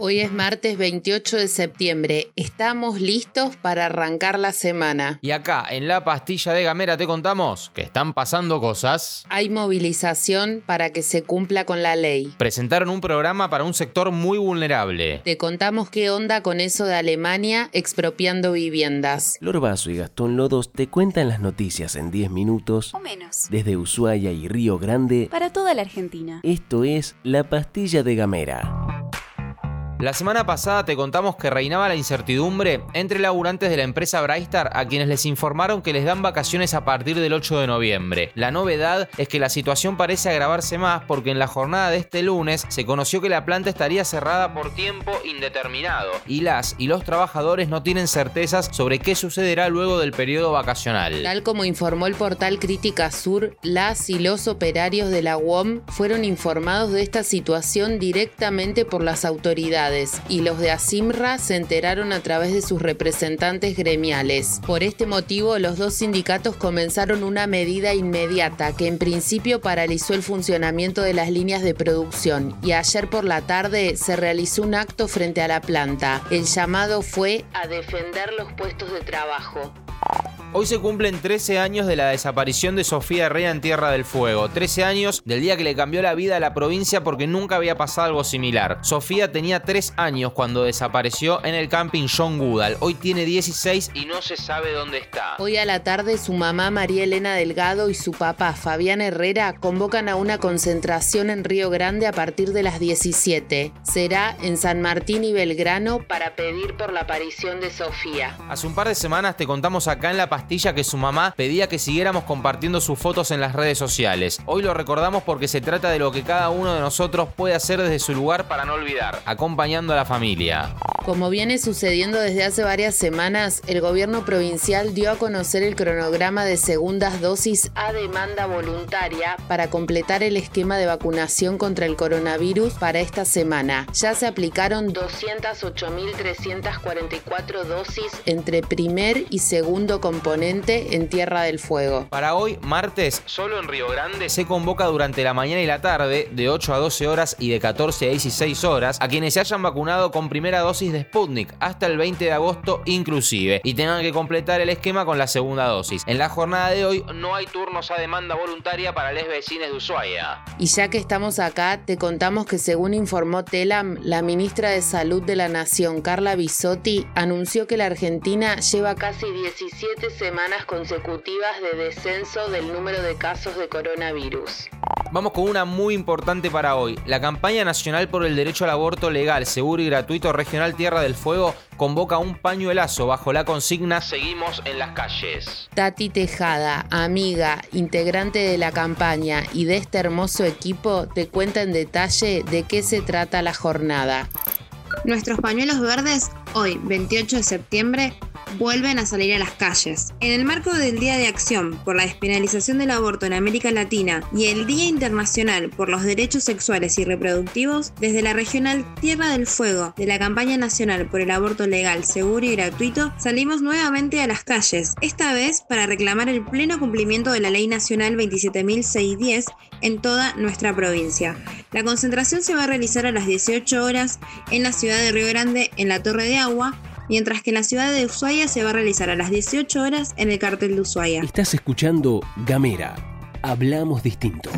Hoy es martes 28 de septiembre. Estamos listos para arrancar la semana. Y acá, en la pastilla de Gamera, te contamos que están pasando cosas. Hay movilización para que se cumpla con la ley. Presentaron un programa para un sector muy vulnerable. Te contamos qué onda con eso de Alemania expropiando viviendas. Lorbazo y Gastón Lodos te cuentan las noticias en 10 minutos o menos. desde Ushuaia y Río Grande. Para toda la Argentina. Esto es La Pastilla de Gamera. La semana pasada te contamos que reinaba la incertidumbre entre laburantes de la empresa Brightstar a quienes les informaron que les dan vacaciones a partir del 8 de noviembre. La novedad es que la situación parece agravarse más porque en la jornada de este lunes se conoció que la planta estaría cerrada por tiempo indeterminado y las y los trabajadores no tienen certezas sobre qué sucederá luego del periodo vacacional. Tal como informó el portal Crítica Sur, las y los operarios de la UOM fueron informados de esta situación directamente por las autoridades y los de Asimra se enteraron a través de sus representantes gremiales. Por este motivo, los dos sindicatos comenzaron una medida inmediata que en principio paralizó el funcionamiento de las líneas de producción y ayer por la tarde se realizó un acto frente a la planta. El llamado fue a defender los puestos de trabajo. Hoy se cumplen 13 años de la desaparición de Sofía Herrera en Tierra del Fuego. 13 años del día que le cambió la vida a la provincia porque nunca había pasado algo similar. Sofía tenía 3 años cuando desapareció en el camping John Goodall. Hoy tiene 16 y no se sabe dónde está. Hoy a la tarde su mamá María Elena Delgado y su papá Fabián Herrera convocan a una concentración en Río Grande a partir de las 17. Será en San Martín y Belgrano para pedir por la aparición de Sofía. Hace un par de semanas te contamos acá en la que su mamá pedía que siguiéramos compartiendo sus fotos en las redes sociales. Hoy lo recordamos porque se trata de lo que cada uno de nosotros puede hacer desde su lugar para no olvidar, acompañando a la familia. Como viene sucediendo desde hace varias semanas, el gobierno provincial dio a conocer el cronograma de segundas dosis a demanda voluntaria para completar el esquema de vacunación contra el coronavirus para esta semana. Ya se aplicaron 208.344 dosis entre primer y segundo componente en Tierra del Fuego. Para hoy, martes, solo en Río Grande se convoca durante la mañana y la tarde, de 8 a 12 horas y de 14 a 16 horas, a quienes se hayan vacunado con primera dosis de Sputnik hasta el 20 de agosto inclusive, y tengan que completar el esquema con la segunda dosis. En la jornada de hoy no hay turnos a demanda voluntaria para les vecinos de Ushuaia. Y ya que estamos acá, te contamos que según informó Telam, la ministra de Salud de la Nación, Carla Bisotti, anunció que la Argentina lleva casi 17 semanas consecutivas de descenso del número de casos de coronavirus. Vamos con una muy importante para hoy. La campaña nacional por el derecho al aborto legal, seguro y gratuito regional Tierra del Fuego convoca un pañuelazo bajo la consigna Seguimos en las calles. Tati Tejada, amiga, integrante de la campaña y de este hermoso equipo, te cuenta en detalle de qué se trata la jornada. Nuestros pañuelos verdes, hoy, 28 de septiembre, vuelven a salir a las calles. En el marco del Día de Acción por la Despenalización del Aborto en América Latina y el Día Internacional por los Derechos Sexuales y Reproductivos, desde la regional Tierra del Fuego de la Campaña Nacional por el Aborto Legal, Seguro y Gratuito, salimos nuevamente a las calles, esta vez para reclamar el pleno cumplimiento de la Ley Nacional 27.610 en toda nuestra provincia. La concentración se va a realizar a las 18 horas en la ciudad de Río Grande, en la Torre de Agua, mientras que en la ciudad de Ushuaia se va a realizar a las 18 horas en el cartel de Ushuaia. Estás escuchando Gamera. Hablamos distinto.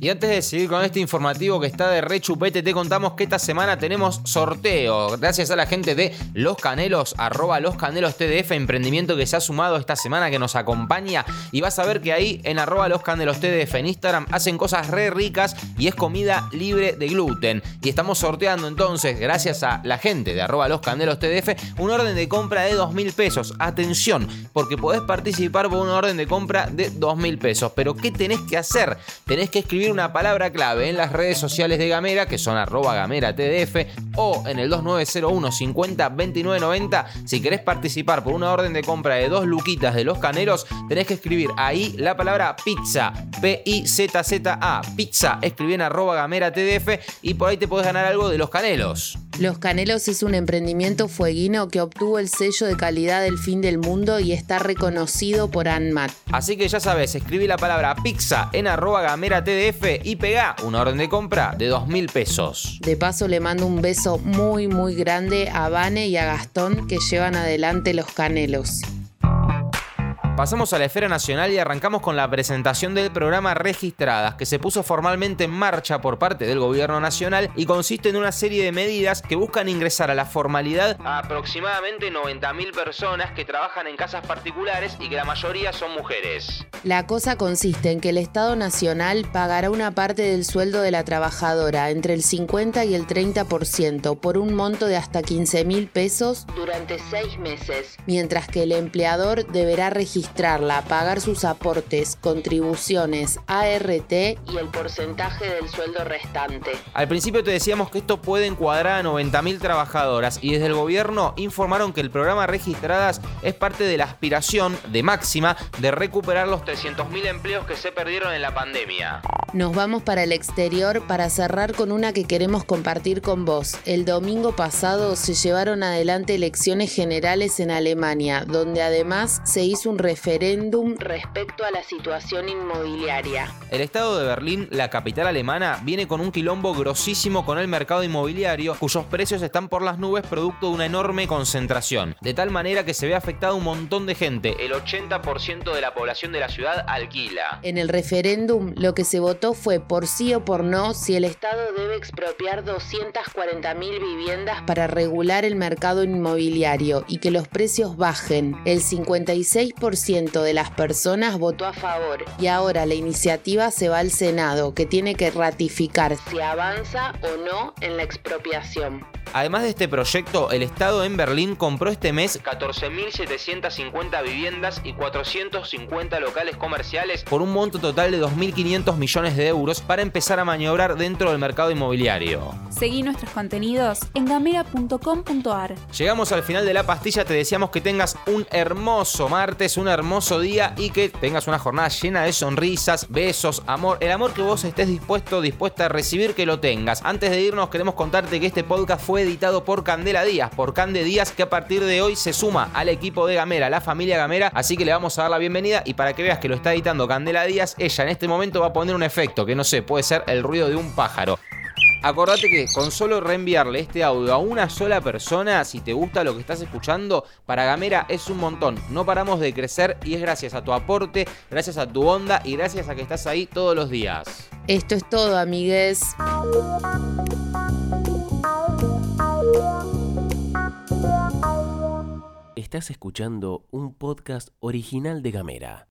Y antes de seguir con este informativo que está de rechupete, te contamos que esta semana tenemos sorteo. Gracias a la gente de Los Canelos, arroba Los Canelos TDF, emprendimiento que se ha sumado esta semana, que nos acompaña. Y vas a ver que ahí en arroba Los Canelos TDF en Instagram hacen cosas re ricas y es comida libre de gluten. Y estamos sorteando entonces, gracias a la gente de arroba Los Canelos TDF, un orden de compra de 2 mil pesos. Atención, porque podés participar por una orden de compra de 2 mil pesos. Pero ¿qué tenés que hacer? Tenés que escribir una palabra clave en las redes sociales de Gamera, que son arroba Gamera TDF, o en el 2901 50 29 90. Si querés participar por una orden de compra de dos luquitas de los caneros, tenés que escribir ahí la palabra pizza, P-I-Z-Z-A, pizza, escribí en arroba Gamera TDF y por ahí te podés ganar algo de los canelos. Los Canelos es un emprendimiento fueguino que obtuvo el sello de calidad del fin del mundo y está reconocido por ANMAT. Así que ya sabes, escribí la palabra pizza en arroba gamera TDF y pegá una orden de compra de dos mil pesos. De paso le mando un beso muy muy grande a Vane y a Gastón que llevan adelante los Canelos. Pasamos a la esfera nacional y arrancamos con la presentación del programa Registradas, que se puso formalmente en marcha por parte del gobierno nacional y consiste en una serie de medidas que buscan ingresar a la formalidad a aproximadamente 90.000 personas que trabajan en casas particulares y que la mayoría son mujeres. La cosa consiste en que el Estado Nacional pagará una parte del sueldo de la trabajadora, entre el 50 y el 30%, por un monto de hasta 15 mil pesos durante seis meses, mientras que el empleador deberá registrar registrarla, pagar sus aportes, contribuciones, ART y el porcentaje del sueldo restante. Al principio te decíamos que esto puede encuadrar a 90.000 trabajadoras y desde el gobierno informaron que el programa Registradas es parte de la aspiración de máxima de recuperar los 300.000 empleos que se perdieron en la pandemia. Nos vamos para el exterior para cerrar con una que queremos compartir con vos. El domingo pasado se llevaron adelante elecciones generales en Alemania, donde además se hizo un referéndum respecto a la situación inmobiliaria. El estado de Berlín, la capital alemana, viene con un quilombo grosísimo con el mercado inmobiliario, cuyos precios están por las nubes producto de una enorme concentración, de tal manera que se ve afectado un montón de gente. El 80% de la población de la ciudad alquila. En el referéndum, lo que se votó fue por sí o por no si el Estado debe expropiar 240.000 viviendas para regular el mercado inmobiliario y que los precios bajen. El 56% de las personas votó a favor y ahora la iniciativa se va al Senado, que tiene que ratificar si avanza o no en la expropiación. Además de este proyecto, el Estado en Berlín compró este mes 14.750 viviendas y 450 locales comerciales por un monto total de 2.500 millones de euros para empezar a maniobrar dentro del mercado inmobiliario. Seguí nuestros contenidos en gamera.com.ar. Llegamos al final de la pastilla, te deseamos que tengas un hermoso martes, un hermoso día y que tengas una jornada llena de sonrisas, besos, amor, el amor que vos estés dispuesto, dispuesta a recibir, que lo tengas. Antes de irnos, queremos contarte que este podcast fue editado por Candela Díaz, por Cande Díaz, que a partir de hoy se suma al equipo de Gamera, la familia Gamera, así que le vamos a dar la bienvenida y para que veas que lo está editando Candela Díaz, ella en este momento va a poner un efecto que no sé, puede ser el ruido de un pájaro. Acordate que con solo reenviarle este audio a una sola persona, si te gusta lo que estás escuchando, para Gamera es un montón. No paramos de crecer y es gracias a tu aporte, gracias a tu onda y gracias a que estás ahí todos los días. Esto es todo, amigues. Estás escuchando un podcast original de Gamera.